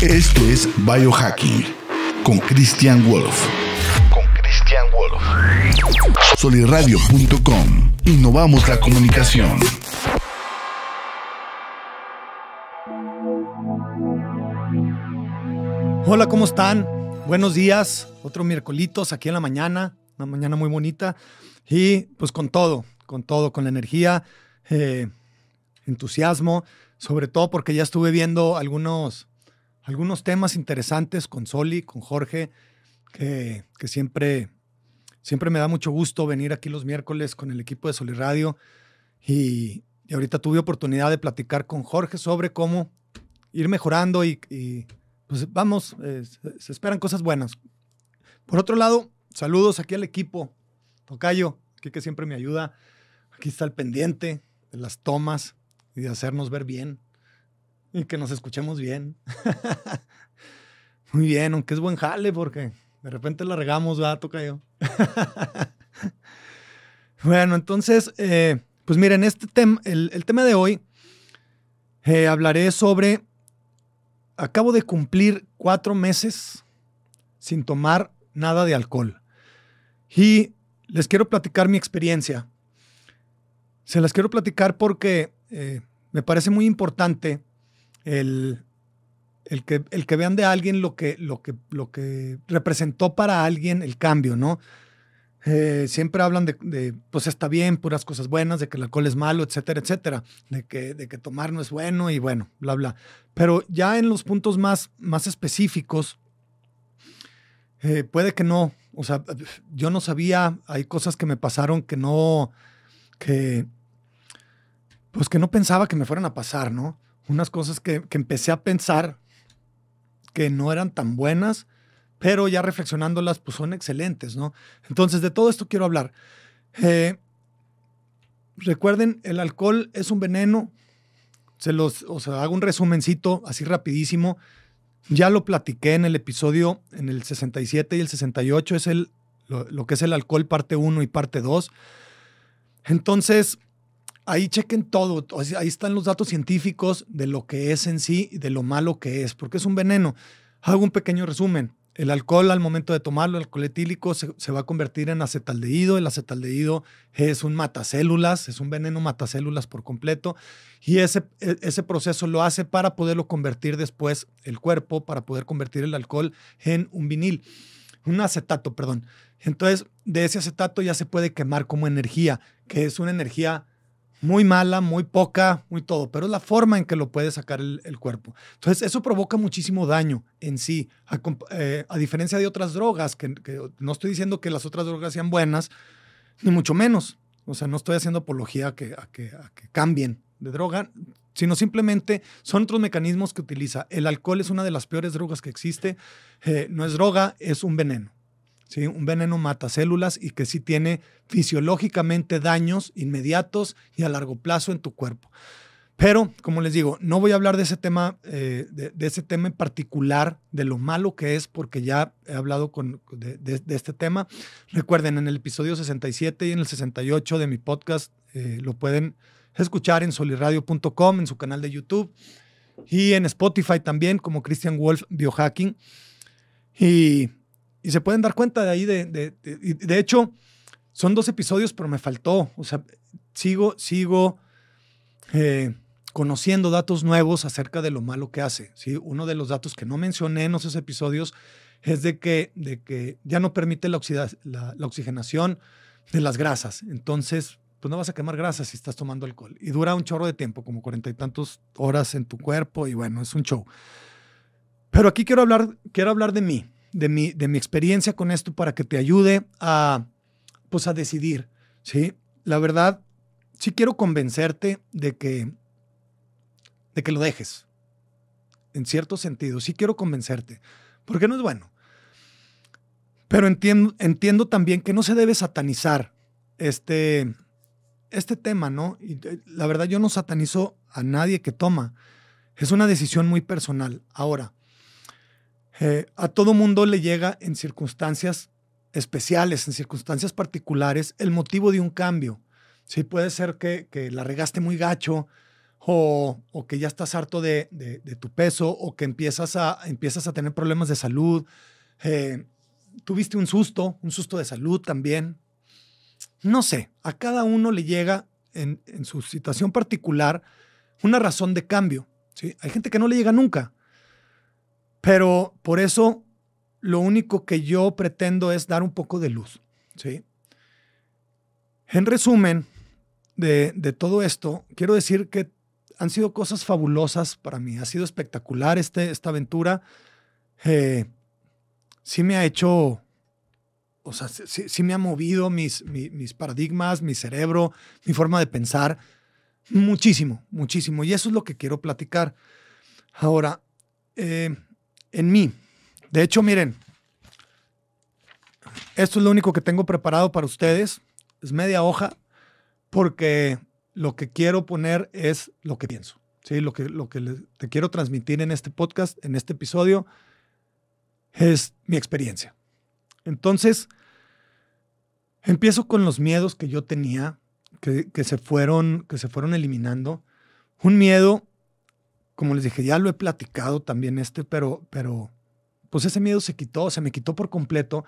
Esto es Biohacking con Christian Wolf. Con Christian Wolf. Soliradio.com. Innovamos la comunicación. Hola, ¿cómo están? Buenos días. Otro miércolitos aquí en la mañana. Una mañana muy bonita. Y pues con todo, con todo, con la energía, eh, entusiasmo, sobre todo porque ya estuve viendo algunos, algunos temas interesantes con Soli, con Jorge, que, que siempre, siempre me da mucho gusto venir aquí los miércoles con el equipo de Soli Radio. Y, y ahorita tuve oportunidad de platicar con Jorge sobre cómo ir mejorando y, y pues vamos, eh, se, se esperan cosas buenas. Por otro lado, saludos aquí al equipo, Tocayo, aquí que siempre me ayuda. Aquí está el pendiente de las tomas y de hacernos ver bien y que nos escuchemos bien. Muy bien, aunque es buen jale porque de repente la regamos, ¿verdad, Tocayo? bueno, entonces, eh, pues miren, este tema, el, el, tema de hoy eh, hablaré sobre, acabo de cumplir cuatro meses sin tomar nada de alcohol. Y les quiero platicar mi experiencia. Se las quiero platicar porque eh, me parece muy importante el, el, que, el que vean de alguien lo que, lo, que, lo que representó para alguien el cambio, ¿no? Eh, siempre hablan de, pues está bien, puras cosas buenas, de que el alcohol es malo, etcétera, etcétera, de que, de que tomar no es bueno y bueno, bla, bla. Pero ya en los puntos más, más específicos, eh, puede que no, o sea, yo no sabía, hay cosas que me pasaron que no, que, pues que no pensaba que me fueran a pasar, ¿no? Unas cosas que, que empecé a pensar que no eran tan buenas, pero ya reflexionándolas, pues son excelentes, ¿no? Entonces, de todo esto quiero hablar. Eh, recuerden, el alcohol es un veneno. Se los, o sea, hago un resumencito así rapidísimo. Ya lo platiqué en el episodio, en el 67 y el 68, es el, lo, lo que es el alcohol parte 1 y parte 2. Entonces, ahí chequen todo, ahí están los datos científicos de lo que es en sí y de lo malo que es, porque es un veneno. Hago un pequeño resumen. El alcohol al momento de tomarlo, el alcohol etílico, se, se, va a convertir en acetaldehído. El acetaldehído es un matacélulas, es un veneno matacélulas por completo. Y ese, ese proceso lo hace para poderlo convertir después el cuerpo, para poder convertir el alcohol en un vinil, un acetato, perdón. Entonces, de ese acetato ya se puede quemar como energía, que es una energía muy mala, muy poca, muy todo, pero es la forma en que lo puede sacar el, cuerpo. Entonces, eso provoca muchísimo daño en sí, a, eh, diferencia de otras drogas, que, no estoy diciendo que las otras drogas sean buenas, ni mucho menos. O sea, no estoy haciendo apología a que, que cambien de droga, sino simplemente son otros mecanismos que utiliza. El alcohol es una de las peores drogas que existe. Eh, no es droga, es un veneno. ¿Sí? Un veneno mata células y que sí tiene fisiológicamente daños inmediatos y a largo plazo en tu cuerpo. Pero, como les digo, no voy a hablar de ese tema, eh, de, ese tema en particular, de lo malo que es, porque ya he hablado con, de, este tema. Recuerden, en el episodio 67 y en el 68 de mi podcast, eh, lo pueden escuchar en soliradio.com, en su canal de YouTube y en Spotify también, como Christian Wolf Biohacking. Y y se pueden dar cuenta de ahí, de, de, de, hecho, son dos episodios, pero me faltó. O sea, sigo, sigo eh, conociendo datos nuevos acerca de lo malo que hace. ¿sí? Uno de los datos que no mencioné en esos episodios es de que, de que ya no permite la, la, la oxigenación de las grasas. Entonces, pues no vas a quemar grasas si estás tomando alcohol. Y dura un chorro de tiempo, como cuarenta y tantos horas en tu cuerpo, y bueno, es un show. Pero aquí quiero hablar, quiero hablar de mí de mi, de mi experiencia con esto para que te ayude a, pues a decidir, ¿sí? La verdad, sí quiero convencerte de que, de que lo dejes, en cierto sentido, sí quiero convencerte, porque no es bueno. Pero entiendo, entiendo también que no se debe satanizar este, este tema, ¿no? Y la verdad yo no satanizo a nadie que toma. Es una decisión muy personal. Ahora, eh, a todo mundo le llega en circunstancias especiales, en circunstancias particulares, el motivo de un cambio. Sí, puede ser que, que la regaste muy gacho, o, que ya estás harto de, tu peso, o que empiezas a, empiezas a tener problemas de salud. Eh, tuviste un susto, un susto de salud también. No sé, a cada uno le llega en, su situación particular una razón de cambio. ¿sí? Hay gente que no le llega nunca, pero por eso lo único que yo pretendo es dar un poco de luz. ¿sí? En resumen de, todo esto, quiero decir que han sido cosas fabulosas para mí. Ha sido espectacular este, esta aventura. Eh, sí me ha hecho, o sea, sí, me ha movido mis, mis, paradigmas, mi cerebro, mi forma de pensar. Muchísimo, muchísimo. Y eso es lo que quiero platicar. Ahora, eh, en mí, de hecho, miren, esto es lo único que tengo preparado para ustedes. Es media hoja, porque lo que quiero poner es lo que pienso. ¿sí? Lo que, lo que te quiero transmitir en este podcast, en este episodio, es mi experiencia. Entonces, empiezo con los miedos que yo tenía, que, que, se, fueron, que se fueron eliminando. Un miedo, como les dije, ya lo he platicado también este, pero, pero pues ese miedo se quitó, se me quitó por completo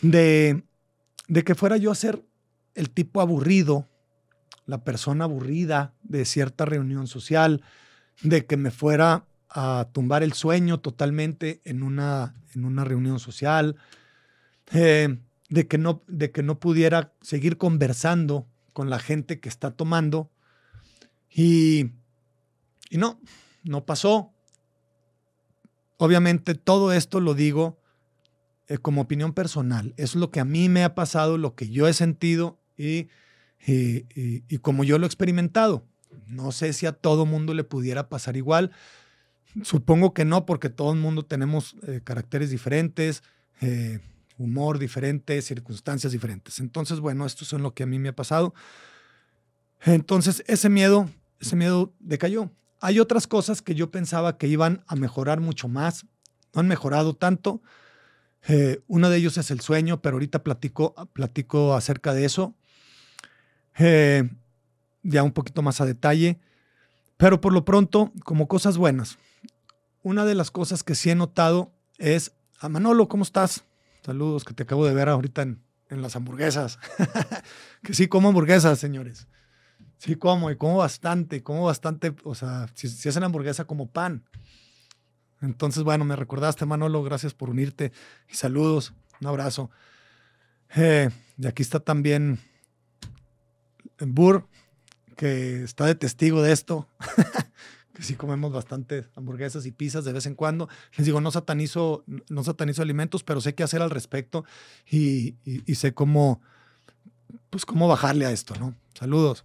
de, de que fuera yo a ser el tipo aburrido, la persona aburrida de cierta reunión social, de que me fuera a tumbar el sueño totalmente en una, en una reunión social, eh, de, que no, de que no pudiera seguir conversando con la gente que está tomando. Y, y no, no pasó. Obviamente todo esto lo digo eh, como opinión personal. Es lo que a mí me ha pasado, lo que yo he sentido y, como yo lo he experimentado. No sé si a todo mundo le pudiera pasar igual. Supongo que no, porque todo el mundo tenemos eh, caracteres diferentes, eh, humor diferente, circunstancias diferentes. Entonces, bueno, esto es lo que a mí me ha pasado. Entonces, ese miedo, ese miedo decayó. Hay otras cosas que yo pensaba que iban a mejorar mucho más. No han mejorado tanto. Eh, uno de ellos es el sueño, pero ahorita platico, platico acerca de eso. Eh, ya un poquito más a detalle. Pero por lo pronto, como cosas buenas. Una de las cosas que sí he notado es, a Manolo, ¿cómo estás? Saludos, que te acabo de ver ahorita en, las hamburguesas. que sí como hamburguesas, señores. Sí como, y como bastante, como bastante, o sea, si, si hacen hamburguesa como pan. Entonces, bueno, me recordaste, Manolo, gracias por unirte y saludos, un abrazo. Eh, y aquí está también Burr, que está de testigo de esto, que sí comemos bastante hamburguesas y pizzas de vez en cuando. Les digo, no satanizo, no satanizo alimentos, pero sé qué hacer al respecto y, sé cómo, pues cómo bajarle a esto, ¿no? Saludos.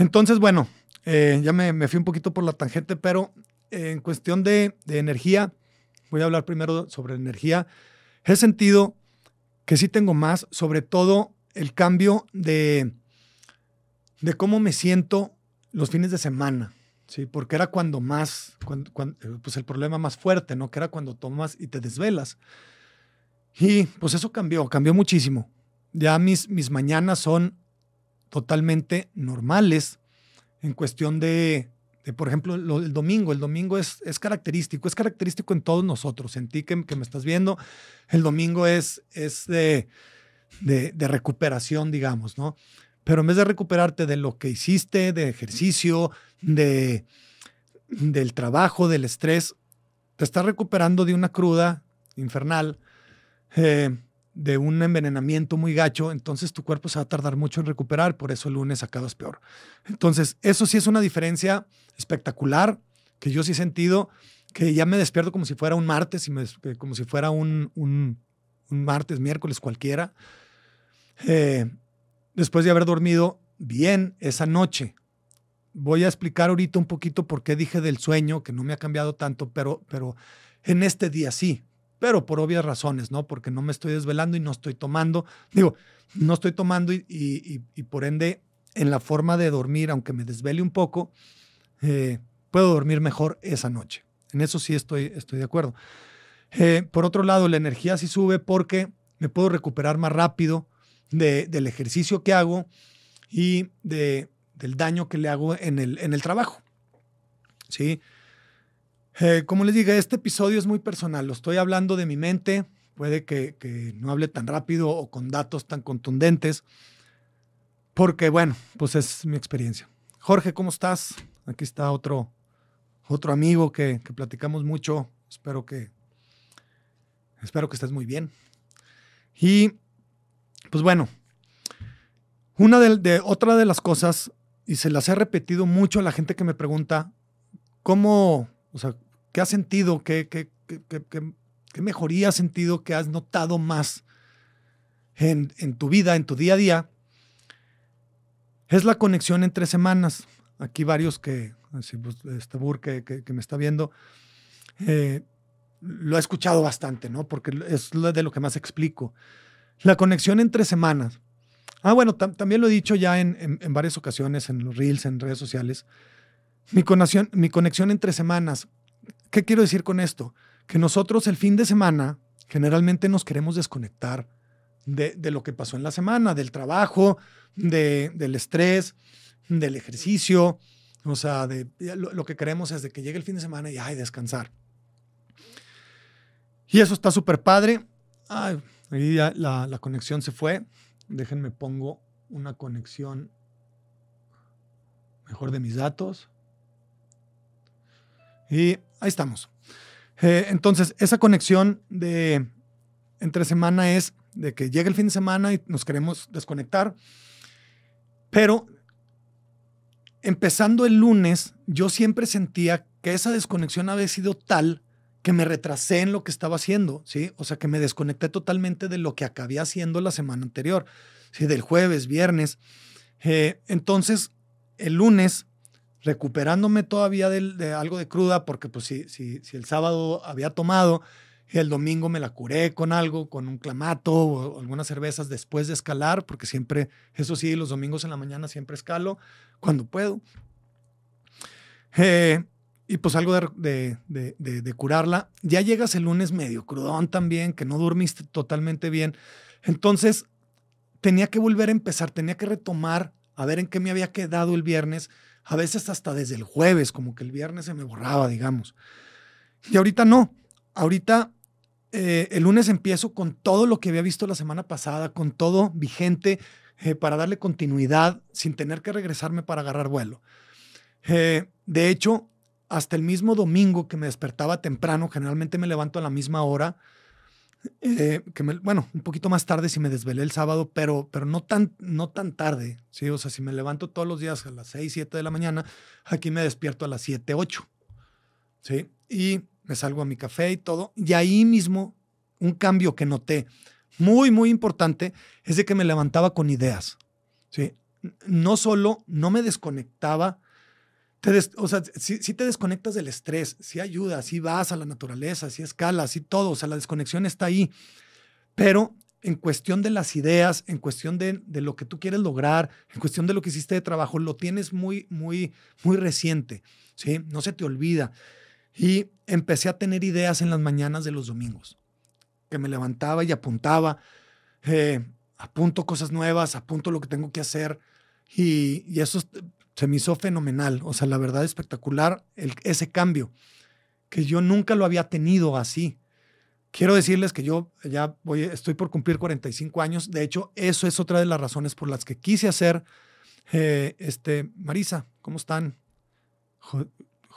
Entonces, bueno, eh, ya me, fui un poquito por la tangente, pero en cuestión de, energía, voy a hablar primero sobre energía. He sentido que sí tengo más, sobre todo el cambio de, de cómo me siento los fines de semana, ¿sí? Porque era cuando más, cuando, pues el problema más fuerte, ¿no? Que era cuando tomas y te desvelas. Y pues eso cambió, cambió muchísimo. Ya mis, mis mañanas son totalmente normales en cuestión de, por ejemplo, el domingo. El domingo es, es característico, es característico en todos nosotros. En ti que, que me estás viendo, el domingo es, es de de, recuperación, digamos, ¿no? Pero en vez de recuperarte de lo que hiciste, de ejercicio, de, del trabajo, del estrés, te estás recuperando de una cruda infernal, eh, de un envenenamiento muy gacho, entonces tu cuerpo se va a tardar mucho en recuperar, por eso el lunes acabas peor. Entonces, eso sí es una diferencia espectacular que yo sí he sentido, que ya me despierto como si fuera un martes, y como si fuera un, un, un martes, miércoles cualquiera, eh, después de haber dormido bien esa noche. Voy a explicar ahorita un poquito por qué dije del sueño, que no me ha cambiado tanto, pero, pero en este día sí, pero por obvias razones, ¿no? Porque no me estoy desvelando y no estoy tomando, digo, no estoy tomando y, por ende en la forma de dormir, aunque me desvele un poco, eh, puedo dormir mejor esa noche. En eso sí estoy, de acuerdo. Eh, por otro lado, la energía sí sube porque me puedo recuperar más rápido del ejercicio que hago y de, del daño que le hago en el trabajo. ¿Sí? Eh, como les digo, este episodio es muy personal. Lo estoy hablando de mi mente. Puede que, no hable tan rápido o con datos tan contundentes. Porque, bueno, pues es mi experiencia. Jorge, ¿cómo estás? Aquí está otro, otro amigo que, que platicamos mucho. Espero que, espero que estés muy bien. Y, pues bueno, una de, otra de las cosas, y se las he repetido mucho a la gente que me pregunta, ¿cómo, o sea, qué has sentido, qué, qué, qué, qué mejoría has sentido, qué has notado más en, en, tu vida, en tu día a día? Es la conexión entre semanas. Aquí varios que, pues, este Bur que, que, me está viendo, eh, lo he escuchado bastante, ¿no? Porque es de lo que más explico. La conexión entre semanas. Ah, bueno, también lo he dicho ya en, en, varias ocasiones, en los reels, en redes sociales. Mi conexión, mi conexión entre semanas. ¿Qué quiero decir con esto? Que nosotros el fin de semana generalmente nos queremos desconectar de, de lo que pasó en la semana, del trabajo, de, del estrés, del ejercicio. O sea, de, lo, que queremos es de que llegue el fin de semana y ay, descansar. Y eso está súper padre. Ay, ahí ya la, la conexión se fue. Déjenme pongo una conexión mejor de mis datos. Y ahí estamos. Eh, entonces, esa conexión de entre semana es de que llega el fin de semana y nos queremos desconectar. Pero empezando el lunes, yo siempre sentía que esa desconexión había sido tal que me retrasé en lo que estaba haciendo, ¿sí? O sea, que me desconecté totalmente de lo que acabé haciendo la semana anterior, ¿sí? Del jueves, viernes. Eh, entonces, el lunes, recuperándome todavía de, algo de cruda, porque pues si, si, si el sábado había tomado, el domingo me la curé con algo, con un clamato o algunas cervezas después de escalar, porque siempre, eso sí, los domingos en la mañana siempre escalo cuando puedo. Eh, y pues algo de, de, de, de, curarla. Ya llegas el lunes medio crudón también, que no dormiste totalmente bien. Entonces, tenía que volver a empezar, tenía que retomar, a ver en qué me había quedado el viernes, a veces hasta desde el jueves, como que el viernes se me borraba, digamos. Y ahorita no, ahorita eh, el lunes empiezo con todo lo que había visto la semana pasada, con todo vigente, eh, para darle continuidad sin tener que regresarme para agarrar vuelo. Eh, de hecho, hasta el mismo domingo que me despertaba temprano, generalmente me levanto a la misma hora, eh, que me, bueno, un poquito más tarde si me desvelé el sábado, pero, pero no, tan, no tan tarde, ¿sí? O sea, si me levanto todos los días a las 6, 7 de la mañana, aquí me despierto a las 7, 8, ¿sí? Y me salgo a mi café y todo, y ahí mismo un cambio que noté muy, muy importante es de que me levantaba con ideas, ¿sí? No solo no me desconectaba, te des, o sea, si, te desconectas del estrés, si ayuda, si vas a la naturaleza, si escalas, si todo, o sea, la desconexión está ahí. Pero en cuestión de las ideas, en cuestión de, de, lo que tú quieres lograr, en cuestión de lo que hiciste de trabajo, lo tienes muy, muy, muy reciente, ¿sí? No se te olvida. Y empecé a tener ideas en las mañanas de los domingos, que me levantaba y apuntaba, eh, apunto cosas nuevas, apunto lo que tengo que hacer. Y, y eso se me hizo fenomenal, o sea, la verdad espectacular ese cambio, que yo nunca lo había tenido así. Quiero decirles que yo ya voy, estoy por cumplir 45 años, de hecho, eso es otra de las razones por las que quise hacer, eh, este, Marisa, ¿cómo están?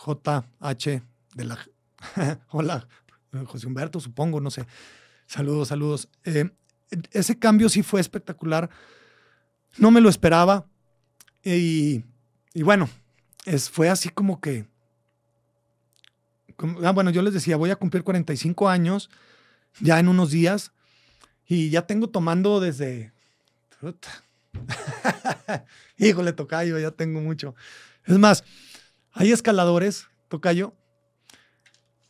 JH de la... Hola, José Humberto, supongo, no sé. Saludos, saludos. Eh, ese cambio sí fue espectacular. No me lo esperaba. Y y bueno, es, fue así como que... Como, ah, bueno, yo les decía, voy a cumplir 45 años ya en unos días y ya tengo tomando desde... Híjole, tocayo, ya tengo mucho. Es más, hay escaladores, tocayo,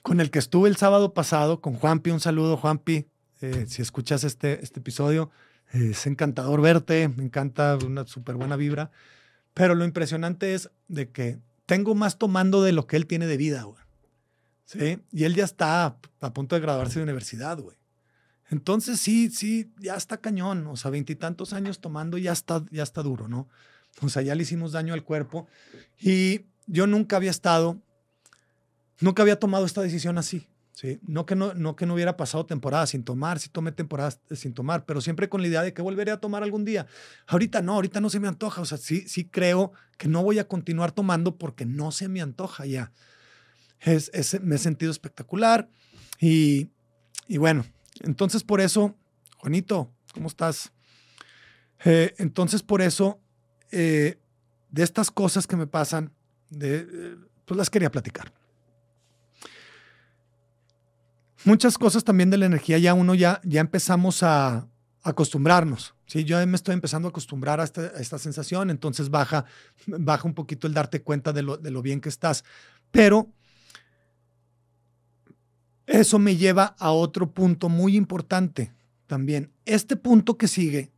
con el que estuve el sábado pasado, con Juanpi, un saludo, Juanpi, eh, si escuchas este, este episodio, es encantador verte, me encanta, una súper buena vibra. Pero lo impresionante es de que tengo más tomando de lo que él tiene de vida, güey. ¿Sí? Y él ya está a punto de graduarse de universidad, güey. Entonces sí, sí, ya está cañón. O sea, veintitantos años tomando ya está, ya está duro, ¿no? O sea, ya le hicimos daño al cuerpo. Y yo nunca había estado, nunca había tomado esta decisión así. ¿Sí? No, que no, no que no hubiera pasado temporada sin tomar, sí tomé temporadas sin tomar, pero siempre con la idea de que volveré a tomar algún día. Ahorita no, ahorita no se me antoja. O sea, sí, sí creo que no voy a continuar tomando porque no se me antoja ya. Es, me he sentido espectacular y, y bueno, entonces por eso, Juanito, ¿cómo estás? Eh, entonces por eso, eh, de estas cosas que me pasan, eh, pues las quería platicar. Muchas cosas también de la energía ya uno ya, ya empezamos a acostumbrarnos. ¿sí? Yo me estoy empezando a acostumbrar a esta, sensación, entonces baja, baja un poquito el darte cuenta de lo, de lo bien que estás. Pero eso me lleva a otro punto muy importante también. Este punto que sigue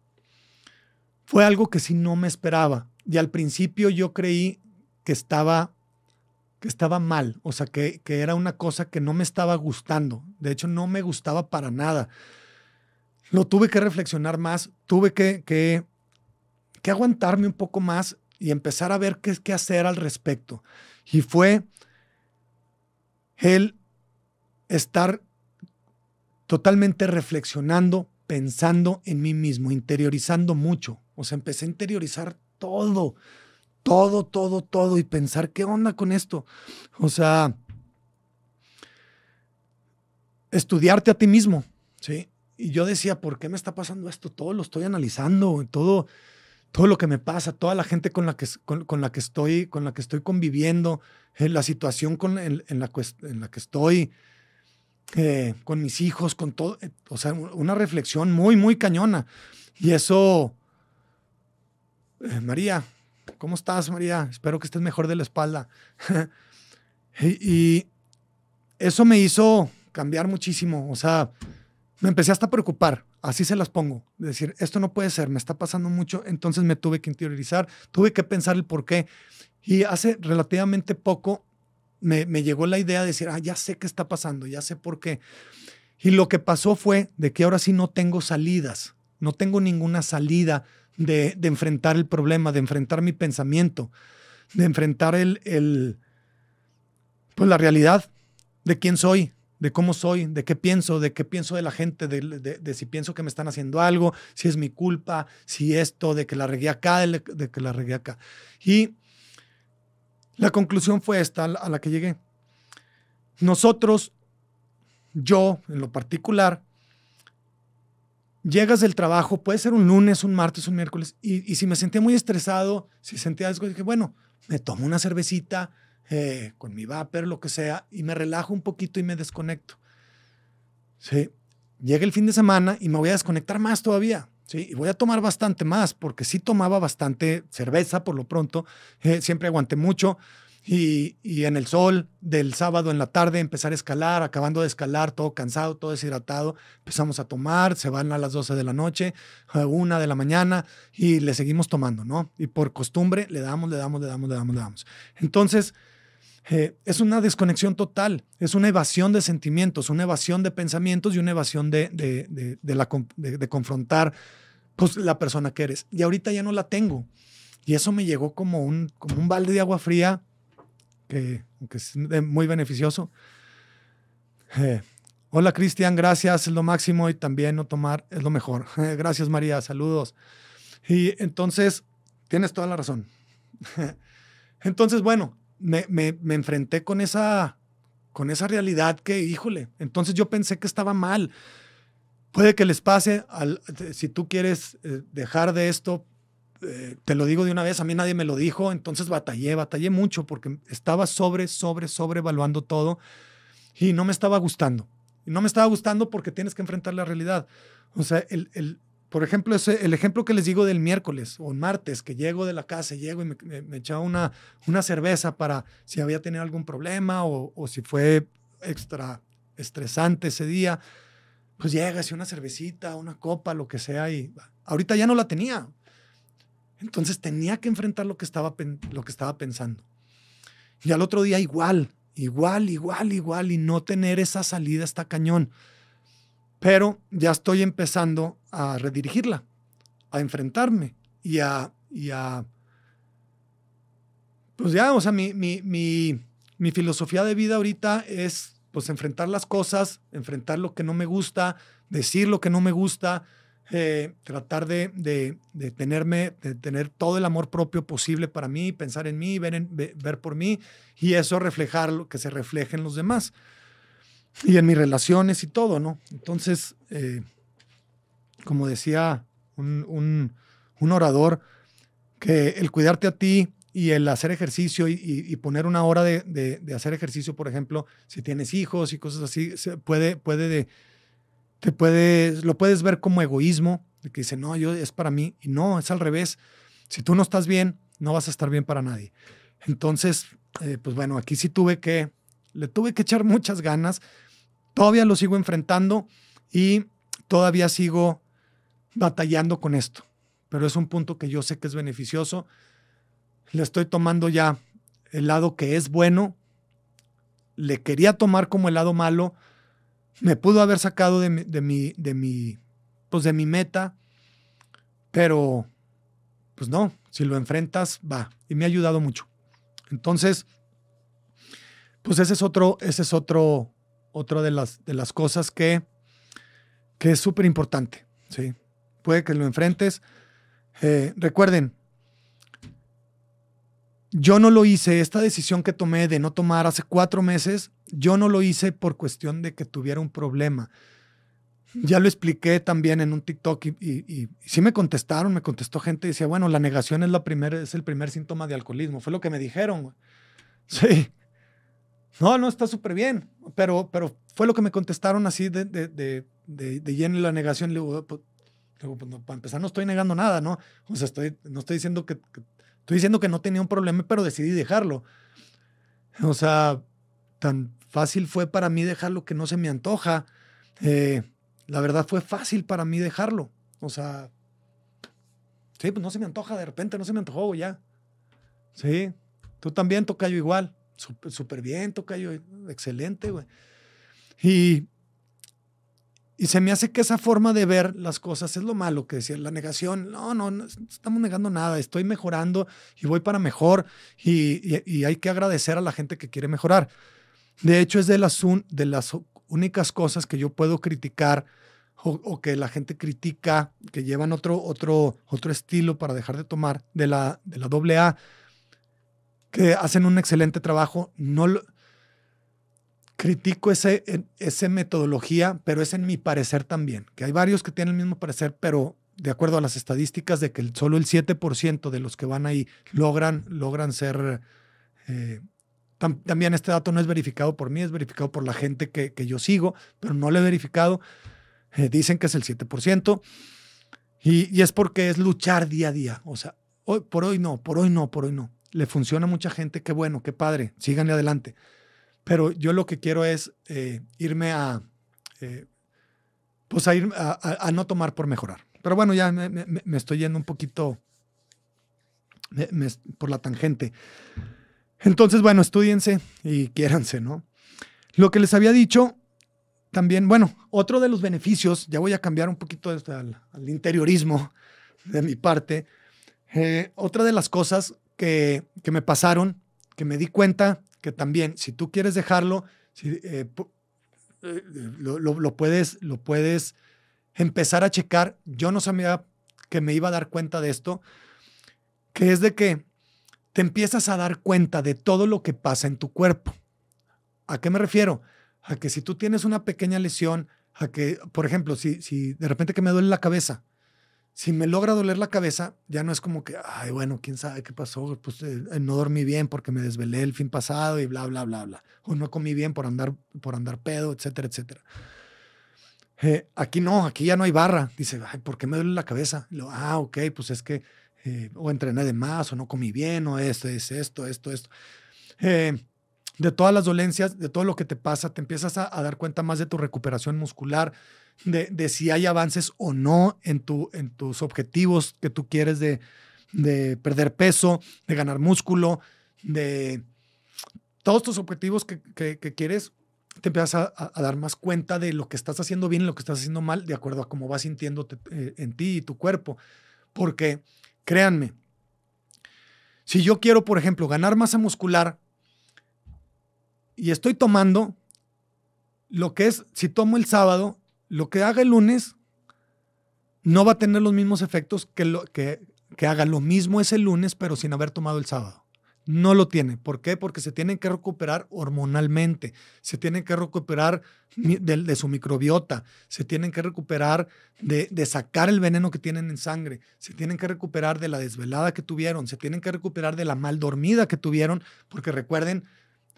fue algo que sí no me esperaba. Y al principio yo creí que estaba, estaba mal, o sea, que, que era una cosa que no me estaba gustando. De hecho, no me gustaba para nada. Lo tuve que reflexionar más, tuve que, que, aguantarme un poco más y empezar a ver qué, qué hacer al respecto. Y fue el estar totalmente reflexionando, pensando en mí mismo, interiorizando mucho. O sea, empecé a interiorizar todo, todo, todo, todo y pensar, ¿qué onda con esto? O sea, estudiarte a ti mismo, ¿sí? Y yo decía, ¿por qué me está pasando esto? Todo lo estoy analizando, todo, todo lo que me pasa, toda la gente con la que, con, la que, estoy, con la que estoy conviviendo, en la situación con, en, la, en la que estoy, eh, con mis hijos, con todo, eh, o sea, una reflexión muy, muy cañona. Y eso, eh, María, ¿cómo estás, María? Espero que estés mejor de la espalda. y, eso me hizo cambiar muchísimo, o sea, me empecé hasta a preocupar, así se las pongo, decir, esto no puede ser, me está pasando mucho, entonces me tuve que interiorizar, tuve que pensar el por qué. Y hace relativamente poco me, llegó la idea de decir, ah, ya sé qué está pasando, ya sé por qué. Y lo que pasó fue de que ahora sí no tengo salidas, no tengo ninguna salida de, enfrentar el problema, de enfrentar mi pensamiento, de enfrentar el, el, pues la realidad de quién soy, de cómo soy, de qué pienso, de qué pienso de la gente, de, de, si pienso que me están haciendo algo, si es mi culpa, si esto, de que la regué acá, de, de que la regué acá. Y la conclusión fue esta a la que llegué. Nosotros, yo en lo particular, llegas del trabajo, puede ser un lunes, un martes, un miércoles, y, si me sentía muy estresado, si sentía algo, dije, bueno, me tomo una cervecita eh, con mi vapor, lo que sea, y me relajo un poquito y me desconecto. Sí. Llega el fin de semana y me voy a desconectar más todavía. Sí, y voy a tomar bastante más, porque sí tomaba bastante cerveza por lo pronto, eh, siempre aguanté mucho. Y, en el sol del sábado en la tarde empezar a escalar, acabando de escalar, todo cansado, todo deshidratado, empezamos a tomar, se van a las 12 de la noche, a una de la mañana y le seguimos tomando, ¿no? Y por costumbre le damos, le damos, le damos, le damos, le damos. Entonces, eh, es una desconexión total, es una evasión de sentimientos, una evasión de pensamientos y una evasión de, de, de, la, de, confrontar pues, la persona que eres. Y ahorita ya no la tengo. Y eso me llegó como un, como un balde de agua fría, que, es muy beneficioso. Eh, hola Cristian, gracias, es lo máximo y también no tomar es lo mejor. gracias María, saludos. Y entonces, tienes toda la razón. entonces, bueno, me, me, me enfrenté con esa, con esa realidad que, híjole, entonces yo pensé que estaba mal. Puede que les pase, al, si tú quieres eh, dejar de esto, eh, te lo digo de una vez, a mí nadie me lo dijo, entonces batallé, batallé mucho porque estaba sobre, sobre, sobre evaluando todo y no me estaba gustando. Y no me estaba gustando porque tienes que enfrentar la realidad. O sea, el, el por ejemplo, ese, el ejemplo que les digo del miércoles o martes, que llego de la casa, llego y me, me, echaba una, una cerveza para si había tenido algún problema o, o si fue extra estresante ese día pues llegas y una cervecita, una copa, lo que sea, y ahorita ya no la tenía. Entonces tenía que enfrentar lo que estaba, lo que estaba pensando. Y al otro día igual, igual, igual, igual, y no tener esa salida está cañón. Pero ya estoy empezando a redirigirla, a enfrentarme y a, y a pues ya, o sea, mi, mi, mi, mi filosofía de vida ahorita es pues enfrentar las cosas, enfrentar lo que no me gusta, decir lo que no me gusta, eh, tratar de, de, tenerme, de tener todo el amor propio posible para mí, pensar en mí, ver, ver por mí y eso reflejar lo que se refleje en los demás y en mis relaciones y todo, ¿no? Entonces, eh, como decía un, orador, que el cuidarte a ti y el hacer ejercicio y, poner una hora de, hacer ejercicio, por ejemplo, si tienes hijos y cosas así, se puede, puede de, te puedes, lo puedes ver como egoísmo, de que dice, no, yo es para mí, y no, es al revés. Si tú no estás bien, no vas a estar bien para nadie. Entonces, eh, pues bueno, aquí sí tuve que, le tuve que echar muchas ganas. Todavía lo sigo enfrentando y todavía sigo batallando con esto. Pero es un punto que yo sé que es beneficioso. Le estoy tomando ya el lado que es bueno. Le quería tomar como el lado malo, me pudo haber sacado de mi, de mi, de mi, pues de mi meta, pero pues no, si lo enfrentas, va. Y me ha ayudado mucho. Entonces, pues ese es otro, ese es otro, otro de las, de las cosas que, que es súper importante. ¿sí? Puede que lo enfrentes. Eh, recuerden, yo no lo hice, esta decisión que tomé de no tomar hace cuatro meses, yo no lo hice por cuestión de que tuviera un problema. Ya lo expliqué también en un TikTok y, y, sí me contestaron, me contestó gente y decía, bueno, la negación es, la primera, es el primer síntoma de alcoholismo. Fue lo que me dijeron. Sí. No, no, está súper bien, pero, pero fue lo que me contestaron así de, de, de, de, lleno la negación. Le digo, pues, pues para empezar no estoy negando nada, ¿no? O sea, estoy, no estoy diciendo que Estoy diciendo que no tenía un problema, pero decidí dejarlo. O sea, tan fácil fue para mí dejarlo que no se me antoja. Eh, la verdad fue fácil para mí dejarlo. O sea, sí, pues no se me antoja, de repente no se me antojó ya. Sí, tú también, Tocayo, igual. Súper bien, Tocayo, excelente, güey. Y y se me hace que esa forma de ver las cosas es lo malo que decía, la negación, no, no, no estamos negando nada, estoy mejorando y voy para mejor y, hay que agradecer a la gente que quiere mejorar. De hecho, es de las, de las únicas cosas que yo puedo criticar o, que la gente critica, que llevan otro, otro, otro estilo para dejar de tomar de la, de la AA, que hacen un excelente trabajo. No, critico ese, esa metodología, pero es en mi parecer también, que hay varios que tienen el mismo parecer, pero de acuerdo a las estadísticas de que solo el 7% de los que van ahí logran, logran ser... Eh, también este dato no es verificado por mí, es verificado por la gente que, que yo sigo, pero no lo he verificado. Eh, dicen que es el 7%. Y, y, es porque es luchar día a día. O sea, hoy, por hoy no, por hoy no, por hoy no. Le funciona a mucha gente, qué bueno, qué padre, síganle adelante. Pero yo lo que quiero es eh, irme a, eh, pues a, ir a, no tomar por mejorar. Pero bueno, ya me, estoy yendo un poquito por la tangente. Entonces, bueno, estudiense y quiéranse, ¿no? Lo que les había dicho también, bueno, otro de los beneficios, ya voy a cambiar un poquito al, al, interiorismo de mi parte. Eh, otra de las cosas que, que me pasaron, que me di cuenta que también, si tú quieres dejarlo, eh, eh, lo, puedes, lo puedes empezar a checar. Yo no sabía que me iba a dar cuenta de esto, que es de que te empiezas a dar cuenta de todo lo que pasa en tu cuerpo. ¿A qué me refiero? A que si tú tienes una pequeña lesión, a que, por ejemplo, si, si de repente que me duele la cabeza, si me logra doler la cabeza, ya no es como que, ay, bueno, quién sabe qué pasó, pues eh, no dormí bien porque me desvelé el fin pasado y bla, bla, bla, bla. O no comí bien por andar, por andar pedo, etcétera, etcétera. Eh, aquí no, aquí ya no hay barra. Dice, ay, ¿por qué me duele la cabeza? lo, ah, ok, pues es que eh, o entrené de más, o no comí bien, o esto, es esto, esto, esto. de todas las dolencias, de todo lo que te pasa, te empiezas a dar cuenta más de tu recuperación muscular, de, si hay avances o no en tus objetivos que tú quieres de, perder peso, de ganar músculo, de todos tus objetivos que, quieres, te empiezas a, dar más cuenta de lo que estás haciendo bien y lo que estás haciendo mal, de acuerdo a cómo vas sintiéndote eh, en ti y tu cuerpo. Porque, créanme, Si yo quiero, por ejemplo, ganar masa muscular y estoy tomando lo que es, si tomo el sábado, lo que haga el lunes no va a tener los mismos efectos que, lo, que, que haga lo mismo ese lunes, pero sin haber tomado el sábado. No lo tiene. ¿Por qué? Porque se tienen que recuperar hormonalmente, se tienen que recuperar de, su microbiota, se tienen que recuperar de, de, sacar el veneno que tienen en sangre, se tienen que recuperar de la desvelada que tuvieron, se tienen que recuperar de la mal dormida que tuvieron, porque recuerden,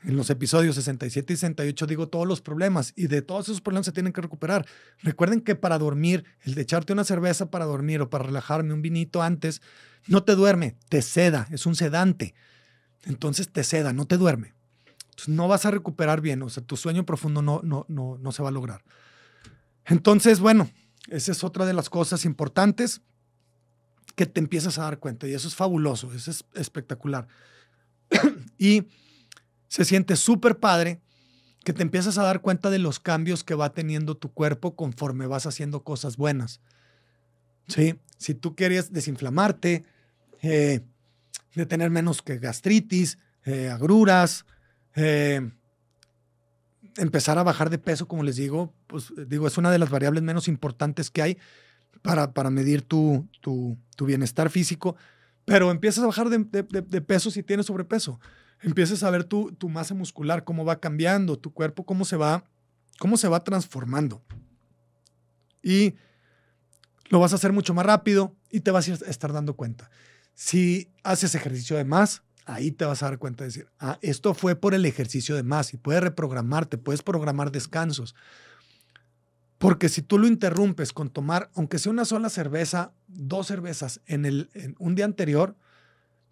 en los episodios 67 y 68 digo todos los problemas y de todos esos problemas se tienen que recuperar. Recuerden que para dormir, el de echarte una cerveza para dormir o para relajarme, un vinito antes, no te duerme, te seda, es un sedante. Entonces te seda, no te duerme. No vas a recuperar bien, o sea, tu sueño profundo no, no, no, no se va a lograr. Entonces, bueno, esa es otra de las cosas importantes que te empiezas a dar cuenta y eso es fabuloso, eso es espectacular. y se siente súper padre que te empiezas a dar cuenta de los cambios que va teniendo tu cuerpo conforme vas haciendo cosas buenas. ¿Sí? Si tú querías desinflamarte, eh, de tener menos que gastritis, eh, agruras, eh, empezar a bajar de peso, como les digo, pues digo, es una de las variables menos importantes que hay para, para medir tu, tu, bienestar físico, pero empiezas a bajar de, de peso si tienes sobrepeso empieces a ver tu, tu masa muscular, cómo va cambiando, tu cuerpo, cómo se va, cómo se va transformando. Y lo vas a hacer mucho más rápido y te vas a estar dando cuenta. Si haces ejercicio de más, ahí te vas a dar cuenta de decir, ah, esto fue por el ejercicio de más y puedes reprogramarte, puedes programar descansos. Porque si tú lo interrumpes con tomar, aunque sea una sola cerveza, dos cervezas en, el, un día anterior,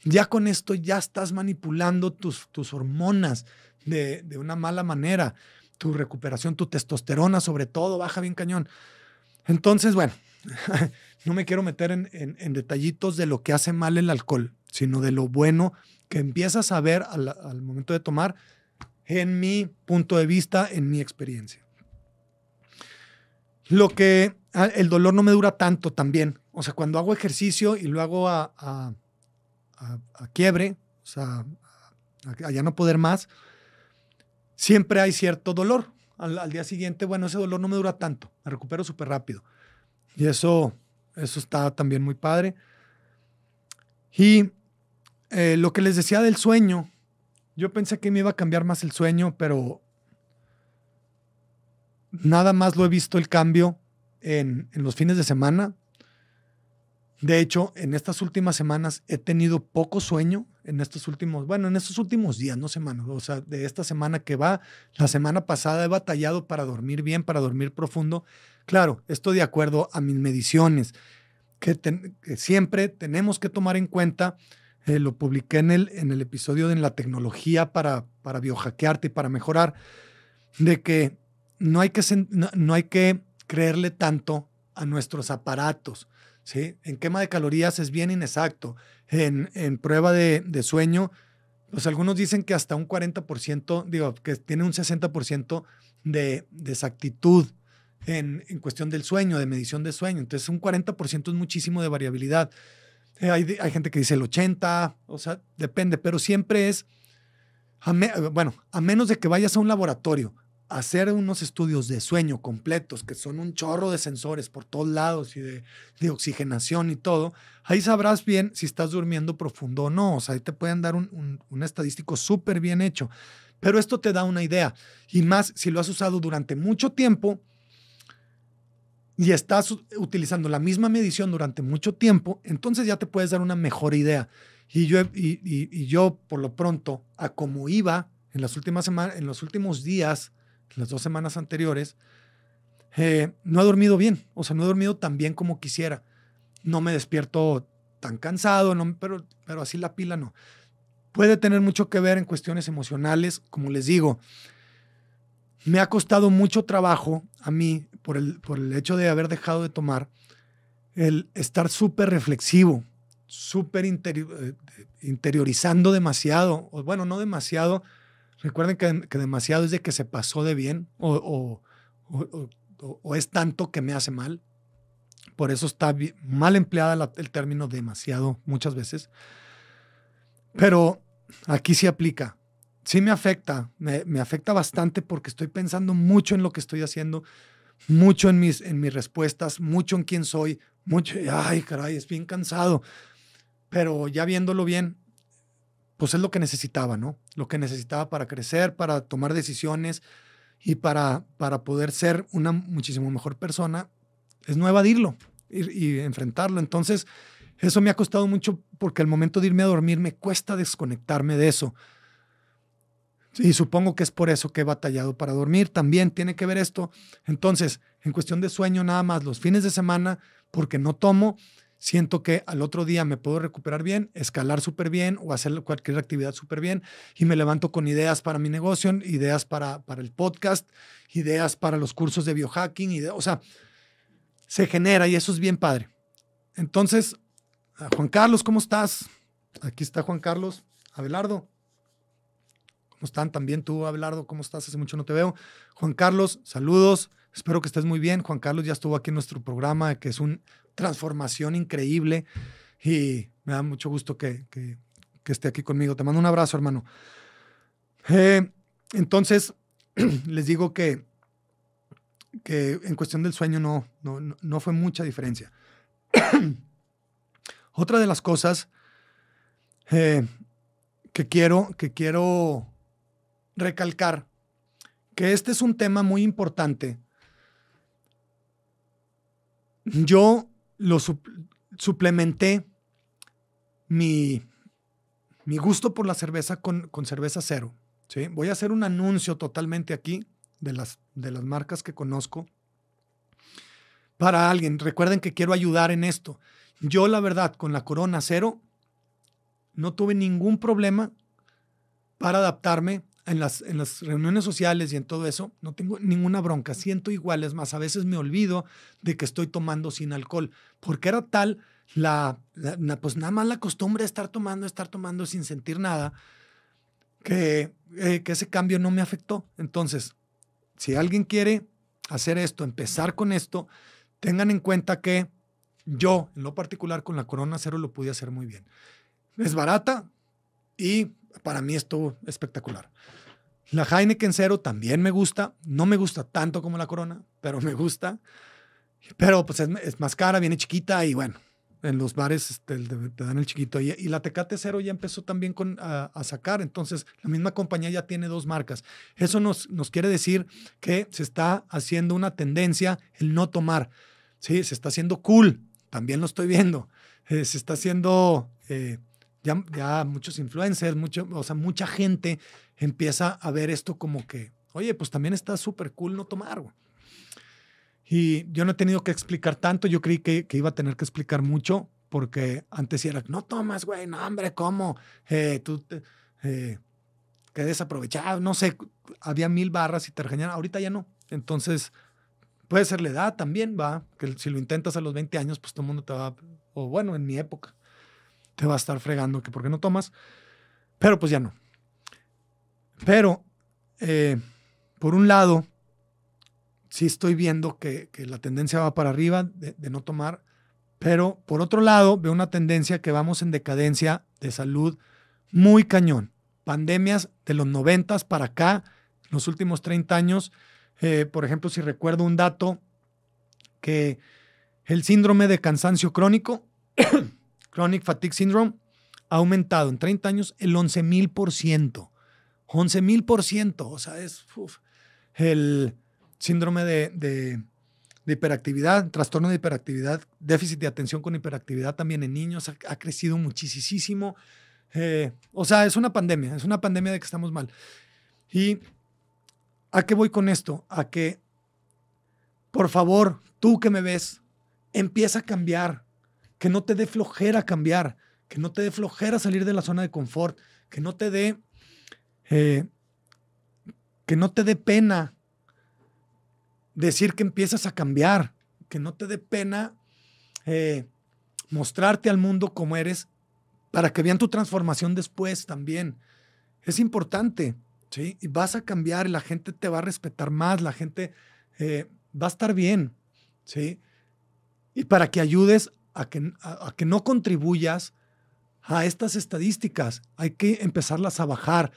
ya con esto ya estás manipulando tus, tus hormonas de, de, una mala manera. Tu recuperación, tu testosterona sobre todo, baja bien cañón. Entonces, bueno, no me quiero meter en, detallitos de lo que hace mal el alcohol, sino de lo bueno que empiezas a ver al, al momento de tomar en mi punto de vista, en mi experiencia. Lo que ah, el dolor no me dura tanto también. O sea, cuando hago ejercicio y lo hago a quiebre, o sea, a, ya no poder más, siempre hay cierto dolor. Al, día siguiente, bueno, ese dolor no me dura tanto, me recupero súper rápido. Y eso, eso está también muy padre. Y eh, lo que les decía del sueño, yo pensé que me iba a cambiar más el sueño, pero nada más lo he visto el cambio en, en los fines de semana. De hecho, en estas últimas semanas he tenido poco sueño, en estos últimos, bueno, en estos últimos días, no semanas, o sea, de esta semana que va, la semana pasada he batallado para dormir bien, para dormir profundo. Claro, esto de acuerdo a mis mediciones, que, siempre tenemos que tomar en cuenta, eh, lo publiqué en el, en el episodio de la tecnología para, para biohackearte y para mejorar, de que no hay que, no hay que creerle tanto a nuestros aparatos ¿sí? En quema de calorías es bien inexacto. En, en prueba de, de, sueño, pues algunos dicen que hasta un 40%, digo, que tiene un 60% de, de exactitud en, en, cuestión del sueño, de medición de sueño. Entonces, un 40% es muchísimo de variabilidad. Eh, hay, hay, gente que dice el 80, o sea, depende, pero siempre es, bueno, a menos de que vayas a un laboratorio hacer unos estudios de sueño completos, que son un chorro de sensores por todos lados y de, de, oxigenación y todo, ahí sabrás bien si estás durmiendo profundo o no. O sea, ahí te pueden dar un, un, estadístico súper bien hecho. Pero esto te da una idea. Y más si lo has usado durante mucho tiempo y estás utilizando la misma medición durante mucho tiempo, entonces ya te puedes dar una mejor idea. Y yo, y, yo por lo pronto, a como iba en las últimas semanas, en los últimos días, las dos semanas anteriores, eh, no he dormido bien, o sea, no he dormido tan bien como quisiera. No me despierto tan cansado, no, pero, pero así la pila no. Puede tener mucho que ver en cuestiones emocionales, como les digo. Me ha costado mucho trabajo a mí, por el, por el hecho de haber dejado de tomar, el estar súper reflexivo, súper eh, interiorizando demasiado, o bueno, no demasiado, Recuerden que, demasiado es de que se pasó de bien o, es tanto que me hace mal. Por eso está mal empleada el término demasiado muchas veces. Pero aquí sí aplica. Sí me afecta, me, afecta bastante porque estoy pensando mucho en lo que estoy haciendo, mucho en mis, en mis respuestas, mucho en quién soy, mucho, ay, caray, es bien cansado. Pero ya viéndolo bien, pues es lo que necesitaba, ¿no? Lo que necesitaba para crecer, para tomar decisiones y para, para poder ser una muchísimo mejor persona, es no evadirlo y, y enfrentarlo. Entonces, eso me ha costado mucho porque al momento de irme a dormir me cuesta desconectarme de eso. Y supongo que es por eso que he batallado para dormir. También tiene que ver esto. Entonces, en cuestión de sueño, nada más los fines de semana, porque no tomo, siento que al otro día me puedo recuperar bien, escalar súper bien o hacer cualquier actividad súper bien y me levanto con ideas para mi negocio, ideas para, para el podcast, ideas para los cursos de biohacking, o sea, se genera y eso es bien padre. Entonces, Juan Carlos, ¿cómo estás? Aquí está Juan Carlos. Abelardo. ¿Cómo están? También tú, Abelardo, ¿cómo estás? Hace mucho no te veo. Juan Carlos, saludos. Espero que estés muy bien. Juan Carlos ya estuvo aquí en nuestro programa, que es una transformación increíble y me da mucho gusto que, esté aquí conmigo. Te mando un abrazo, hermano. Eh, entonces, les digo que, que en cuestión del sueño no, no, no fue mucha diferencia. Otra de las cosas eh, que, quiero, que quiero recalcar, que este es un tema muy importante. Yo lo suplementé mi, mi, gusto por la cerveza con, con cerveza cero. ¿sí? Voy a hacer un anuncio totalmente aquí de las, de las marcas que conozco para alguien. Recuerden que quiero ayudar en esto. Yo, la verdad, con la Corona Cero, no tuve ningún problema para adaptarme en las, en las reuniones sociales y en todo eso. No tengo ninguna bronca. Siento igual. Es más, a veces me olvido de que estoy tomando sin alcohol, porque era tal la, pues nada más la costumbre de estar tomando, estar tomando sin sentir nada, que, eh, que ese cambio no me afectó. Entonces, si alguien quiere hacer esto, empezar con esto, tengan en cuenta que yo, en lo particular, con la Corona Cero lo pude hacer muy bien. Es barata y para mí estuvo espectacular. La Heineken Cero también me gusta. No me gusta tanto como la Corona, pero me gusta. Pero pues es, más cara, viene chiquita y bueno, en los bares este, te, dan el chiquito. Y, la Tecate Cero ya empezó también con, a, sacar. Entonces, la misma compañía ya tiene dos marcas. Eso nos, nos quiere decir que se está haciendo una tendencia el no tomar. Sí, se está haciendo cool también lo estoy viendo. Eh, se está haciendo, eh, ya, ya, muchos influencers, mucho, o sea, mucha gente empieza a ver esto como que, oye, pues también está súper cool no tomar. Y yo no he tenido que explicar tanto, yo creí que, iba a tener que explicar mucho, porque antes era, no tomas, güey, no, hombre, ¿cómo? Eh, tú eh, qué desaprovechado, no sé, había mil barras y te ahorita ya no. Entonces, Puede ser la edad también, va, que si lo intentas a los 20 años, pues todo el mundo te va, o bueno, en mi época, te va a estar fregando que por qué no tomas, pero pues ya no. Pero, eh, por un lado, sí estoy viendo que, la tendencia va para arriba de, no tomar, pero por otro lado, veo una tendencia que vamos en decadencia de salud muy cañón. Pandemias de los 90 para acá, los últimos 30 años, eh, por ejemplo, si recuerdo un dato, que el síndrome de cansancio crónico, Chronic Fatigue Syndrome, ha aumentado en 30 años el 11 mil por ciento. 11 mil por ciento. O sea, es el síndrome de, hiperactividad, trastorno de hiperactividad, déficit de atención con hiperactividad también en niños ha, crecido muchísimo. Eh, o sea, es una pandemia, es una pandemia de que estamos mal. Y ¿A qué voy con esto? A que, por favor, tú que me ves, empieza a cambiar, que no te dé flojera cambiar, que no te dé flojera salir de la zona de confort, que no te dé, eh, que no te dé pena decir que empiezas a cambiar, que no te dé pena eh, mostrarte al mundo como eres para que vean tu transformación después también. Es importante. ¿sí? Y vas a cambiar, la gente te va a respetar más, la gente eh, va a estar bien, ¿sí? Y para que ayudes a que, a, que no contribuyas a estas estadísticas, hay que empezarlas a bajar.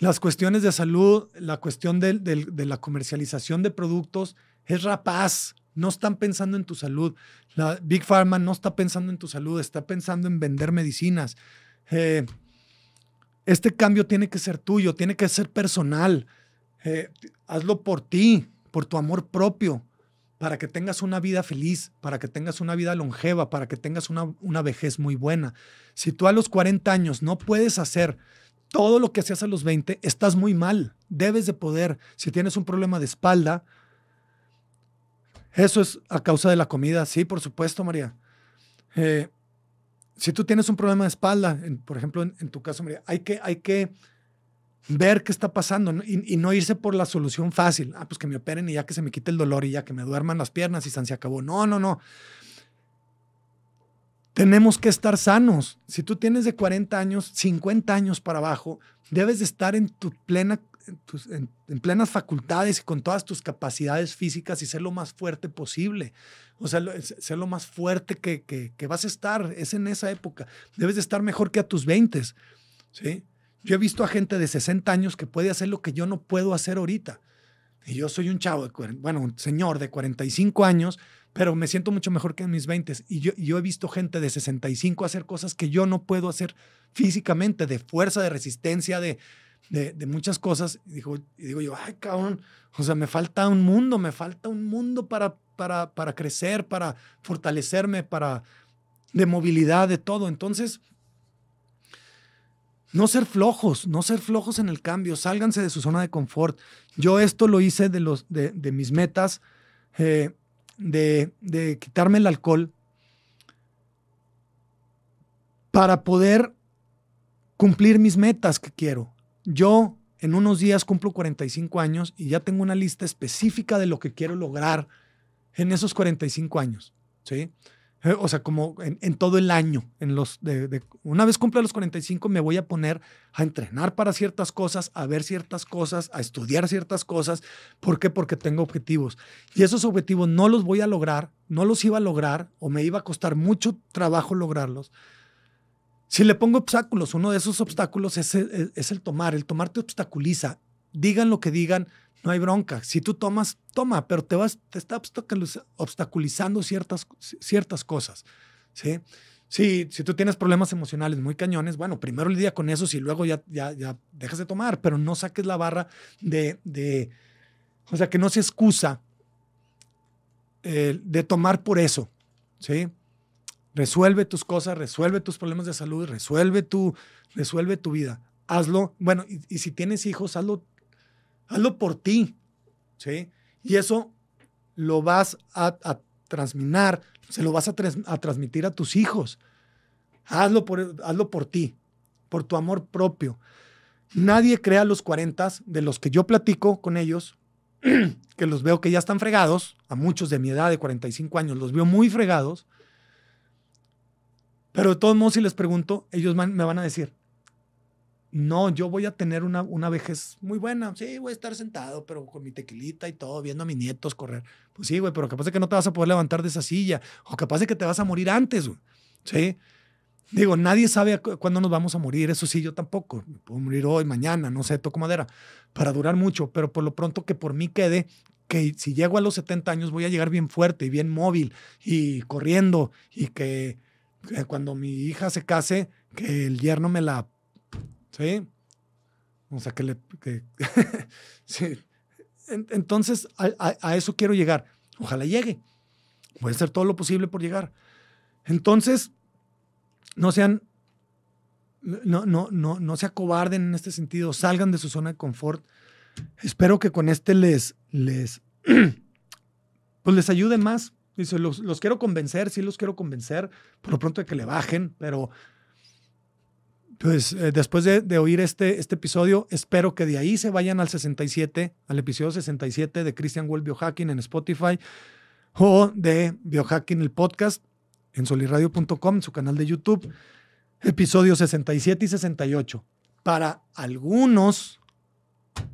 Las cuestiones de salud, la cuestión de, de la comercialización de productos es rapaz. No están pensando en tu salud. La Big Pharma no está pensando en tu salud, está pensando en vender medicinas. Eh, este cambio tiene que ser tuyo, tiene que ser personal. Eh, hazlo por ti, por tu amor propio, para que tengas una vida feliz, para que tengas una vida longeva, para que tengas una, una vejez muy buena. Si tú a los 40 años no puedes hacer todo lo que hacías a los 20, estás muy mal. Debes de poder. Si tienes un problema de espalda, eso es a causa de la comida. Sí, por supuesto, María. Eh, si tú tienes un problema de espalda, por ejemplo, en, tu caso, María, hay que, hay que ver qué está pasando y, no irse por la solución fácil. Ah, pues que me operen y ya que se me quite el dolor y ya que me duerman las piernas y se acabó. No, no, no. Tenemos que estar sanos. Si tú tienes de 40 años, 50 años para abajo, debes de estar en tu plena en, plenas facultades y con todas tus capacidades físicas y ser lo más fuerte posible. O sea, ser lo más fuerte que, que, vas a estar. Es en esa época. Debes de estar mejor que a tus 20. ¿sí? Yo he visto a gente de 60 años que puede hacer lo que yo no puedo hacer ahorita. Y yo soy un chavo, de, bueno, un señor de 45 años, pero me siento mucho mejor que en mis 20. Y yo, he visto gente de 65 hacer cosas que yo no puedo hacer físicamente, de fuerza, de resistencia, de, de, muchas cosas. Y digo yo, ay, cabrón, o sea, me falta un mundo, me falta un mundo para, para, para crecer, para fortalecerme, para de movilidad, de todo. Entonces, no ser flojos, no ser flojos en el cambio, sálganse de su zona de confort. Yo esto lo hice de, los, de, mis metas, eh, de, de quitarme el alcohol para poder cumplir mis metas que quiero. Yo en unos días cumplo 45 años y ya tengo una lista específica de lo que quiero lograr en esos 45 años, ¿sí? Eh, o sea, como en, todo el año. En los de, una vez cumpla los 45 me voy a poner a entrenar para ciertas cosas, a ver ciertas cosas, a estudiar ciertas cosas. ¿Por qué? Porque tengo objetivos. Y esos objetivos no los voy a lograr, no los iba a lograr o me iba a costar mucho trabajo lograrlos si le pongo obstáculos, uno de esos obstáculos es, el tomar. El tomar te obstaculiza. Digan lo que digan, no hay bronca. Si tú tomas, toma, pero te, vas, te está obstaculizando ciertas, ciertas cosas. ¿sí? Si, si tú tienes problemas emocionales muy cañones, bueno, primero lidia con eso y luego ya, ya, ya dejas de tomar, pero no saques la barra de, de o sea, que no se excusa eh, de tomar por eso. ¿sí? Resuelve tus cosas, resuelve tus problemas de salud, resuelve tu, resuelve tu vida. Hazlo. Bueno, y, si tienes hijos, hazlo, hazlo por ti. ¿sí? Y eso lo vas a, a transmitir, se lo vas a, transmitir a tus hijos. Hazlo por, hazlo por ti, por tu amor propio. Nadie crea los 40 de los que yo platico con ellos, que los veo que ya están fregados, a muchos de mi edad de 45 años, los veo muy fregados pero de todos modos, si les pregunto, ellos me van a decir, no, yo voy a tener una, una vejez muy buena. Sí, voy a estar sentado, pero con mi tequilita y todo, viendo a mis nietos correr. Pues sí, güey, pero capaz de que no te vas a poder levantar de esa silla. O capaz de que te vas a morir antes, güey. Sí. Digo, nadie sabe cuándo nos vamos a morir. Eso sí, yo tampoco. Me puedo morir hoy, mañana, no sé, toco madera, para durar mucho. Pero por lo pronto que por mí quede, que si llego a los 70 años voy a llegar bien fuerte y bien móvil y corriendo y que cuando mi hija se case, que el yerno me la. ¿Sí? O sea, que le. sí. Entonces, a, eso quiero llegar. Ojalá llegue. Voy a hacer todo lo posible por llegar. Entonces, no sean. No, no, no, no se acobarden en este sentido. Salgan de su zona de confort. Espero que con este les. les pues les ayude más Dice, los, los, quiero convencer, sí los quiero convencer, por lo pronto de que le bajen, pero pues eh, después de, oír este, este episodio, espero que de ahí se vayan al 67, al episodio 67 de Christian Wolf Biohacking en Spotify o de Biohacking el podcast en soliradio.com, su canal de YouTube, episodios 67 y 68, para algunos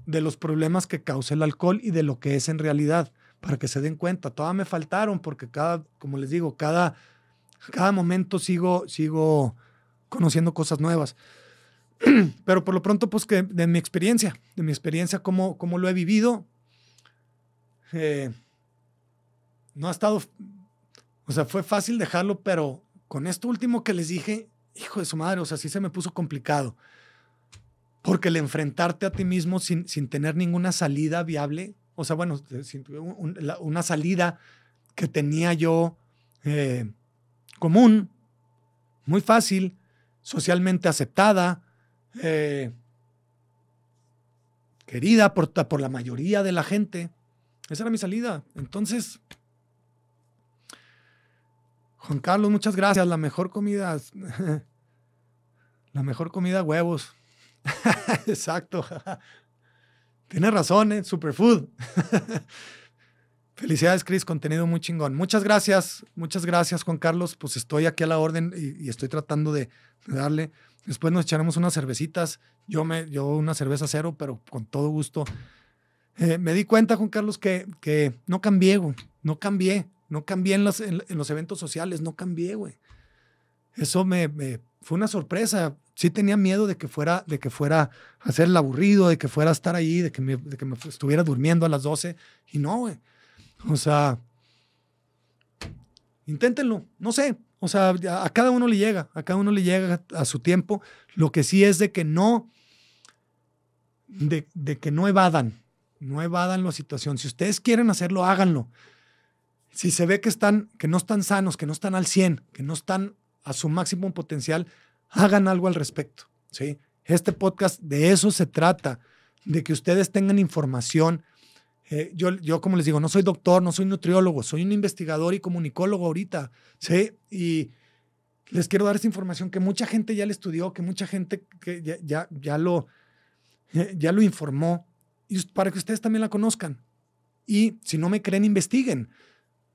de los problemas que causa el alcohol y de lo que es en realidad para que se den cuenta. Todas me faltaron porque cada, como les digo, cada, cada momento sigo, sigo conociendo cosas nuevas. Pero por lo pronto, pues que de mi experiencia, de mi experiencia, cómo, cómo lo he vivido, eh, no ha estado, o sea, fue fácil dejarlo, pero con esto último que les dije, hijo de su madre, o sea, sí se me puso complicado. Porque el enfrentarte a ti mismo sin, sin tener ninguna salida viable, o sea, bueno, una salida que tenía yo eh, común, muy fácil, socialmente aceptada, eh, querida por, por la mayoría de la gente. Esa era mi salida. Entonces, Juan Carlos, muchas gracias. La mejor comida, la mejor comida, huevos. Exacto. Tienes razón, ¿eh? Superfood. Felicidades, Chris, contenido muy chingón. Muchas gracias, muchas gracias, Juan Carlos. Pues estoy aquí a la orden y, estoy tratando de, darle. Después nos echaremos unas cervecitas. Yo, me, yo una cerveza cero, pero con todo gusto. Eh, me di cuenta, Juan Carlos, que, que no cambié, güey. No cambié. No cambié en los, en, los eventos sociales. No cambié, güey. Eso me, me, fue una sorpresa. Sí tenía miedo de que fuera, de que fuera a hacer el aburrido, de que fuera a estar ahí, de que me, de que me estuviera durmiendo a las 12. Y no, güey o sea, inténtenlo, no sé. O sea, a cada uno le llega, a cada uno le llega a su tiempo. Lo que sí es de que no, de, que no evadan, no evadan la situación. Si ustedes quieren hacerlo, háganlo. Si se ve que están, que no están sanos, que no están al 100, que no están a su máximo potencial, hagan algo al respecto. ¿sí? Este podcast de eso se trata, de que ustedes tengan información eh, yo, yo, como les digo, no soy doctor, no soy nutriólogo, soy un investigador y comunicólogo ahorita, ¿sí? Y les quiero dar esta información que mucha gente ya le estudió, que mucha gente que ya, ya, ya lo, ya lo informó, y para que ustedes también la conozcan. Y si no me creen, investiguen,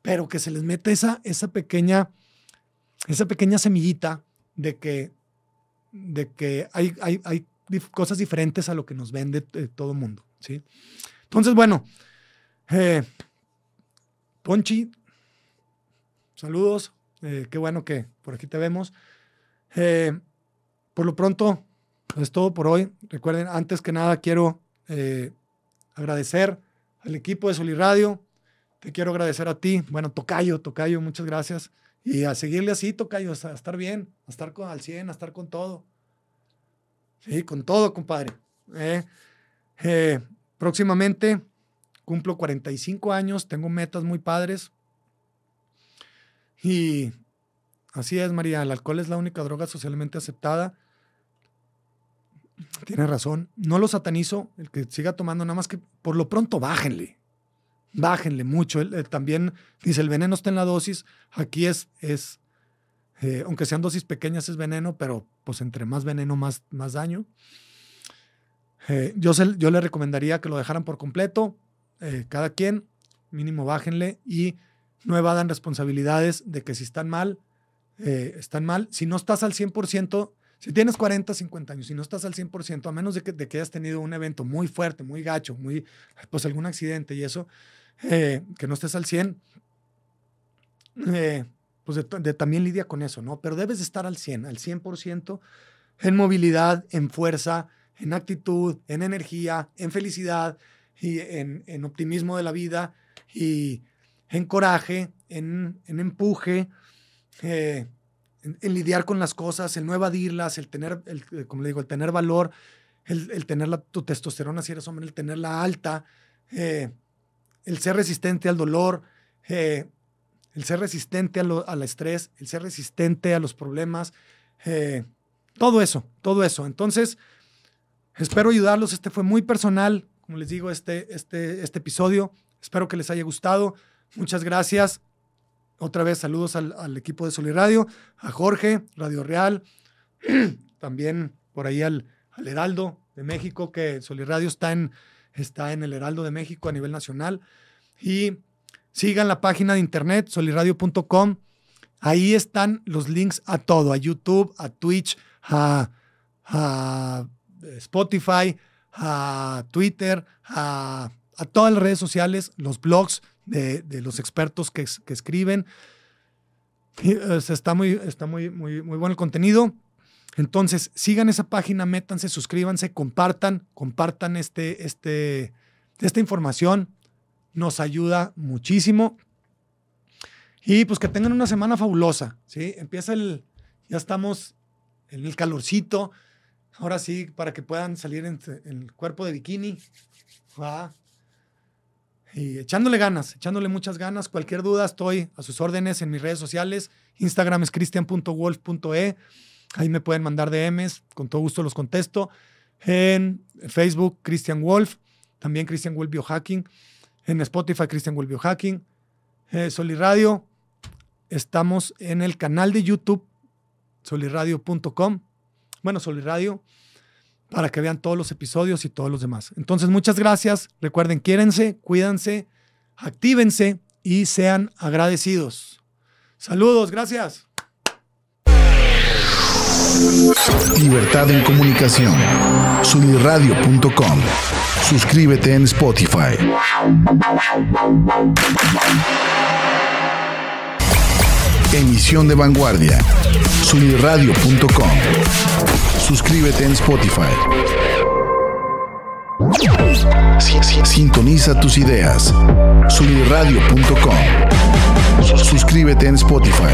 pero que se les meta esa, esa, pequeña, esa pequeña semillita de que, de que hay, hay, hay cosas diferentes a lo que nos vende eh, todo el mundo, ¿sí? Entonces, bueno, eh, Ponchi, saludos. Eh, qué bueno que por aquí te vemos. Eh, por lo pronto, es todo por hoy. Recuerden, antes que nada, quiero agradecer al equipo de Soliradio. Te quiero agradecer a ti. Bueno, Tocayo, Tocayo, muchas gracias. Y a seguirle así, Tocayo, a estar bien, a estar con, al 100, a estar con todo. Sí, con todo, compadre. Próximamente Cumplo 45 años, tengo metas muy padres. Y así es, María, el alcohol es la única droga socialmente aceptada. Tiene razón. No lo satanizo, el que siga tomando, nada más que por lo pronto bájenle. Bájenle mucho. también dice, el veneno está en la dosis. Aquí es, es eh, aunque sean dosis pequeñas, es veneno, pero pues entre más veneno, más, más daño. Eh, yo, yo le recomendaría que lo dejaran por completo. Eh, cada quien, mínimo bájenle y no evadan responsabilidades de que si están mal, eh, están mal. Si no estás al 100%, si tienes 40, 50 años, si no estás al 100%, a menos de que, de que hayas tenido un evento muy fuerte, muy gacho, muy, pues algún accidente y eso, eh, que no estés al 100, pues también lidia con eso, ¿no? Pero debes de estar al 100, al 100% en movilidad, en fuerza, en actitud, en energía, en felicidad, y en, optimismo de la vida y en coraje, en, empuje, eh, en, lidiar con las cosas, el no evadirlas, el tener, el, como le digo, el tener valor, el, tener la, tu testosterona si eres hombre, el tenerla alta, eh, el ser resistente al dolor, eh, el ser resistente al estrés, el ser resistente a los problemas, todo eso, todo eso. Entonces, espero ayudarlos. Este fue muy personal, como les digo, este, este, este episodio. Espero que les haya gustado. Muchas gracias. Otra vez saludos al, equipo de Soliradio, a Jorge, Radio Real, también por ahí al, Heraldo de México, que Soliradio está en, está en el Heraldo de México a nivel nacional. Y sigan la página de internet, soliradio.com. Ahí están los links a todo, a YouTube, a Twitch, a Spotify, a Twitter, a, todas las redes sociales, los blogs de, los expertos que, escriben. está muy, está muy, muy, muy bueno el contenido. Entonces, sigan esa página, métanse, suscríbanse, compartan, compartan este, este, esta información. Nos ayuda muchísimo. Y pues que tengan una semana fabulosa, ¿sí? Empieza el, ya estamos en el calorcito. Ahora sí, para que puedan salir en, el cuerpo de bikini. Y echándole ganas, echándole muchas ganas. Cualquier duda, estoy a sus órdenes en mis redes sociales. Instagram es cristian.wolf.e. Ahí me pueden mandar DMs, con todo gusto los contesto. En Facebook, Christian Wolf. También Christian Wolf Biohacking. En Spotify, Christian Wolf Biohacking. Eh, Radio. Estamos en el canal de YouTube, soliradio.com. Bueno, Soliradio, para que vean todos los episodios y todos los demás. Entonces, muchas gracias. Recuerden, quiérense, cuídense, actívense y sean agradecidos. Saludos, gracias. Libertad en comunicación. Soliradio.com. Suscríbete en Spotify. Emisión de vanguardia. Sunirradio.com. Suscríbete en Spotify. Sintoniza tus ideas. Sunirradio.com. Suscríbete en Spotify.